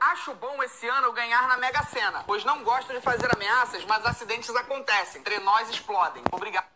Acho bom esse ano ganhar na Mega Sena, pois não gosto de fazer ameaças, mas acidentes acontecem. Trenós explodem. Obrigado.